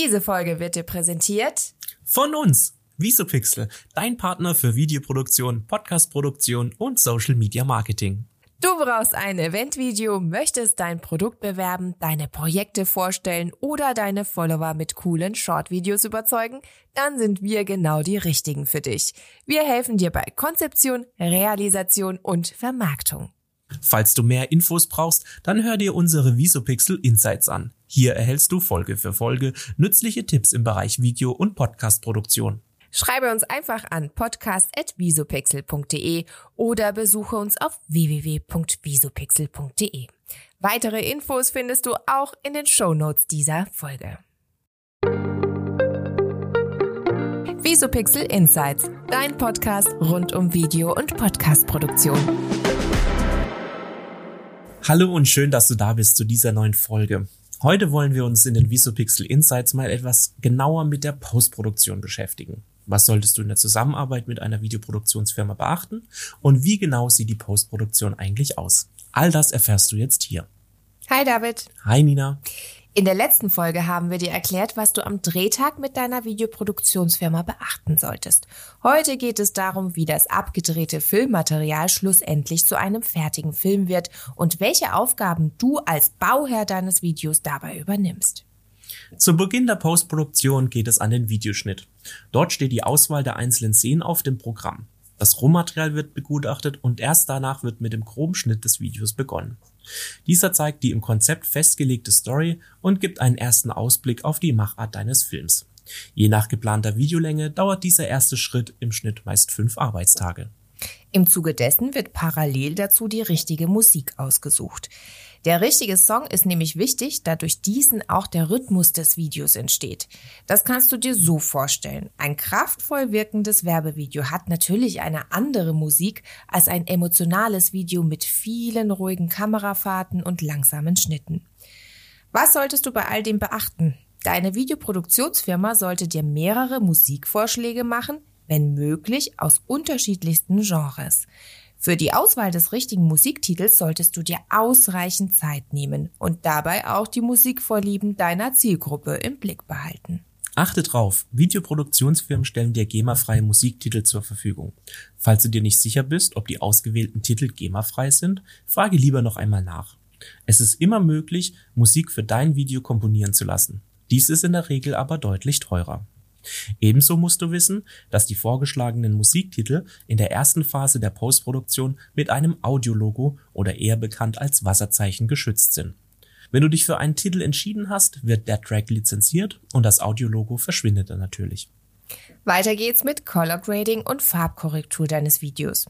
Diese Folge wird dir präsentiert von uns, Visopixel, dein Partner für Videoproduktion, Podcastproduktion und Social Media Marketing. Du brauchst ein Eventvideo, möchtest dein Produkt bewerben, deine Projekte vorstellen oder deine Follower mit coolen Shortvideos überzeugen? Dann sind wir genau die richtigen für dich. Wir helfen dir bei Konzeption, Realisation und Vermarktung. Falls du mehr Infos brauchst, dann hör dir unsere Visopixel Insights an. Hier erhältst du Folge für Folge nützliche Tipps im Bereich Video- und Podcastproduktion. Schreibe uns einfach an podcast.visopixel.de oder besuche uns auf www.visopixel.de. Weitere Infos findest du auch in den Show Notes dieser Folge. Visopixel Insights, dein Podcast rund um Video- und Podcastproduktion. Hallo und schön, dass du da bist zu dieser neuen Folge. Heute wollen wir uns in den Visopixel Insights mal etwas genauer mit der Postproduktion beschäftigen. Was solltest du in der Zusammenarbeit mit einer Videoproduktionsfirma beachten? Und wie genau sieht die Postproduktion eigentlich aus? All das erfährst du jetzt hier. Hi David. Hi Nina. In der letzten Folge haben wir dir erklärt, was du am Drehtag mit deiner Videoproduktionsfirma beachten solltest. Heute geht es darum, wie das abgedrehte Filmmaterial schlussendlich zu einem fertigen Film wird und welche Aufgaben du als Bauherr deines Videos dabei übernimmst. Zu Beginn der Postproduktion geht es an den Videoschnitt. Dort steht die Auswahl der einzelnen Szenen auf dem Programm. Das Rohmaterial wird begutachtet und erst danach wird mit dem groben Schnitt des Videos begonnen. Dieser zeigt die im Konzept festgelegte Story und gibt einen ersten Ausblick auf die Machart deines Films. Je nach geplanter Videolänge dauert dieser erste Schritt im Schnitt meist fünf Arbeitstage. Im Zuge dessen wird parallel dazu die richtige Musik ausgesucht. Der richtige Song ist nämlich wichtig, da durch diesen auch der Rhythmus des Videos entsteht. Das kannst du dir so vorstellen. Ein kraftvoll wirkendes Werbevideo hat natürlich eine andere Musik als ein emotionales Video mit vielen ruhigen Kamerafahrten und langsamen Schnitten. Was solltest du bei all dem beachten? Deine Videoproduktionsfirma sollte dir mehrere Musikvorschläge machen, wenn möglich aus unterschiedlichsten Genres. Für die Auswahl des richtigen Musiktitels solltest du dir ausreichend Zeit nehmen und dabei auch die Musikvorlieben deiner Zielgruppe im Blick behalten. Achte drauf, Videoproduktionsfirmen stellen dir GEMA-freie Musiktitel zur Verfügung. Falls du dir nicht sicher bist, ob die ausgewählten Titel GEMA-frei sind, frage lieber noch einmal nach. Es ist immer möglich, Musik für dein Video komponieren zu lassen. Dies ist in der Regel aber deutlich teurer. Ebenso musst du wissen, dass die vorgeschlagenen Musiktitel in der ersten Phase der Postproduktion mit einem Audiologo oder eher bekannt als Wasserzeichen geschützt sind. Wenn du dich für einen Titel entschieden hast, wird der Track lizenziert und das Audiologo verschwindet dann natürlich. Weiter geht's mit Color Grading und Farbkorrektur deines Videos.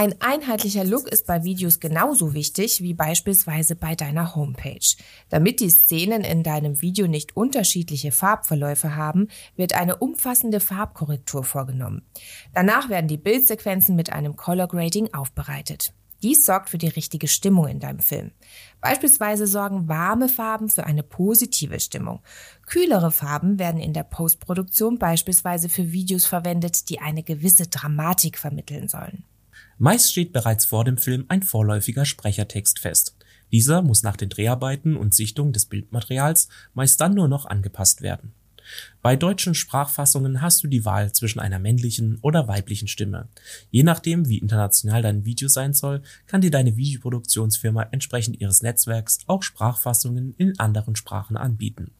Ein einheitlicher Look ist bei Videos genauso wichtig wie beispielsweise bei deiner Homepage. Damit die Szenen in deinem Video nicht unterschiedliche Farbverläufe haben, wird eine umfassende Farbkorrektur vorgenommen. Danach werden die Bildsequenzen mit einem Color Grading aufbereitet. Dies sorgt für die richtige Stimmung in deinem Film. Beispielsweise sorgen warme Farben für eine positive Stimmung. Kühlere Farben werden in der Postproduktion beispielsweise für Videos verwendet, die eine gewisse Dramatik vermitteln sollen. Meist steht bereits vor dem Film ein vorläufiger Sprechertext fest. Dieser muss nach den Dreharbeiten und Sichtung des Bildmaterials meist dann nur noch angepasst werden. Bei deutschen Sprachfassungen hast du die Wahl zwischen einer männlichen oder weiblichen Stimme. Je nachdem, wie international dein Video sein soll, kann dir deine Videoproduktionsfirma entsprechend ihres Netzwerks auch Sprachfassungen in anderen Sprachen anbieten.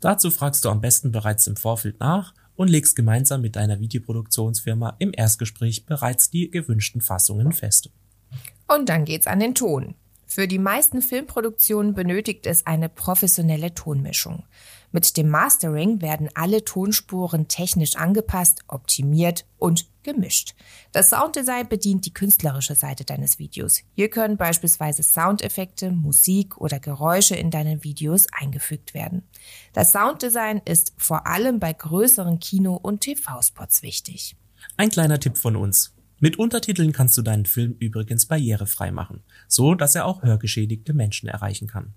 Dazu fragst du am besten bereits im Vorfeld nach und legst gemeinsam mit deiner Videoproduktionsfirma im Erstgespräch bereits die gewünschten Fassungen fest. Und dann geht's an den Ton. Für die meisten Filmproduktionen benötigt es eine professionelle Tonmischung. Mit dem Mastering werden alle Tonspuren technisch angepasst, optimiert und gemischt. Das Sounddesign bedient die künstlerische Seite deines Videos. Hier können beispielsweise Soundeffekte, Musik oder Geräusche in deinen Videos eingefügt werden. Das Sounddesign ist vor allem bei größeren Kino- und TV-Spots wichtig. Ein kleiner Tipp von uns. Mit Untertiteln kannst du deinen Film übrigens barrierefrei machen, so dass er auch hörgeschädigte Menschen erreichen kann.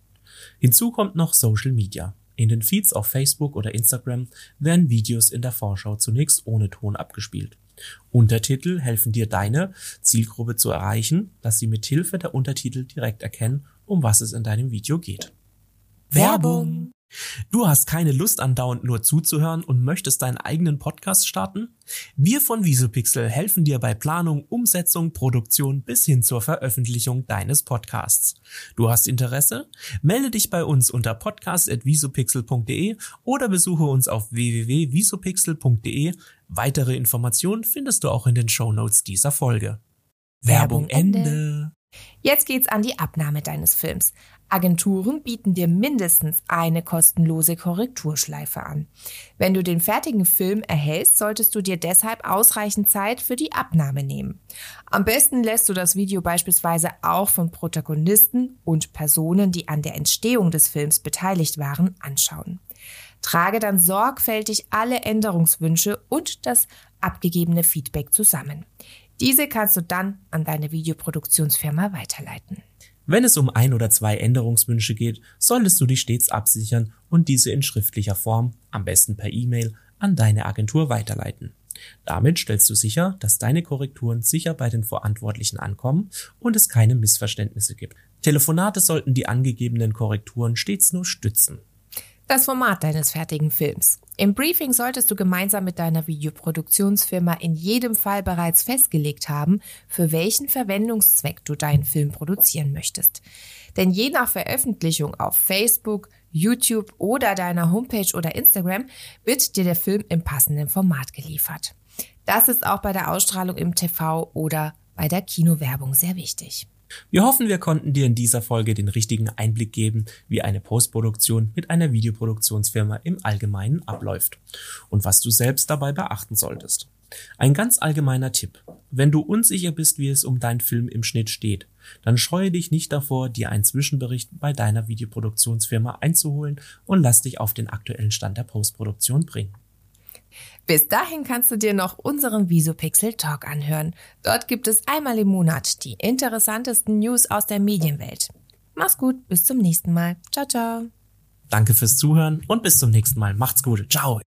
Hinzu kommt noch Social Media. In den Feeds auf Facebook oder Instagram werden Videos in der Vorschau zunächst ohne Ton abgespielt. Untertitel helfen dir deine Zielgruppe zu erreichen, dass sie mit Hilfe der Untertitel direkt erkennen, um was es in deinem Video geht. Werbung Du hast keine Lust andauernd nur zuzuhören und möchtest deinen eigenen Podcast starten? Wir von Visopixel helfen dir bei Planung, Umsetzung, Produktion bis hin zur Veröffentlichung deines Podcasts. Du hast Interesse? Melde dich bei uns unter podcast.visopixel.de oder besuche uns auf www.visopixel.de. Weitere Informationen findest du auch in den Show Notes dieser Folge. Werbung Ende. Jetzt geht's an die Abnahme deines Films. Agenturen bieten dir mindestens eine kostenlose Korrekturschleife an. Wenn du den fertigen Film erhältst, solltest du dir deshalb ausreichend Zeit für die Abnahme nehmen. Am besten lässt du das Video beispielsweise auch von Protagonisten und Personen, die an der Entstehung des Films beteiligt waren, anschauen. Trage dann sorgfältig alle Änderungswünsche und das abgegebene Feedback zusammen. Diese kannst du dann an deine Videoproduktionsfirma weiterleiten. Wenn es um ein oder zwei Änderungswünsche geht, solltest du dich stets absichern und diese in schriftlicher Form, am besten per E-Mail, an deine Agentur weiterleiten. Damit stellst du sicher, dass deine Korrekturen sicher bei den Verantwortlichen ankommen und es keine Missverständnisse gibt. Telefonate sollten die angegebenen Korrekturen stets nur stützen. Das Format deines fertigen Films. Im Briefing solltest du gemeinsam mit deiner Videoproduktionsfirma in jedem Fall bereits festgelegt haben, für welchen Verwendungszweck du deinen Film produzieren möchtest. Denn je nach Veröffentlichung auf Facebook, YouTube oder deiner Homepage oder Instagram wird dir der Film im passenden Format geliefert. Das ist auch bei der Ausstrahlung im TV oder bei der Kinowerbung sehr wichtig. Wir hoffen, wir konnten dir in dieser Folge den richtigen Einblick geben, wie eine Postproduktion mit einer Videoproduktionsfirma im Allgemeinen abläuft und was du selbst dabei beachten solltest. Ein ganz allgemeiner Tipp. Wenn du unsicher bist, wie es um deinen Film im Schnitt steht, dann scheue dich nicht davor, dir einen Zwischenbericht bei deiner Videoproduktionsfirma einzuholen und lass dich auf den aktuellen Stand der Postproduktion bringen. Bis dahin kannst du dir noch unseren Visopixel Talk anhören. Dort gibt es einmal im Monat die interessantesten News aus der Medienwelt. Mach's gut, bis zum nächsten Mal. Ciao, ciao. Danke fürs Zuhören und bis zum nächsten Mal. Macht's gut. Ciao.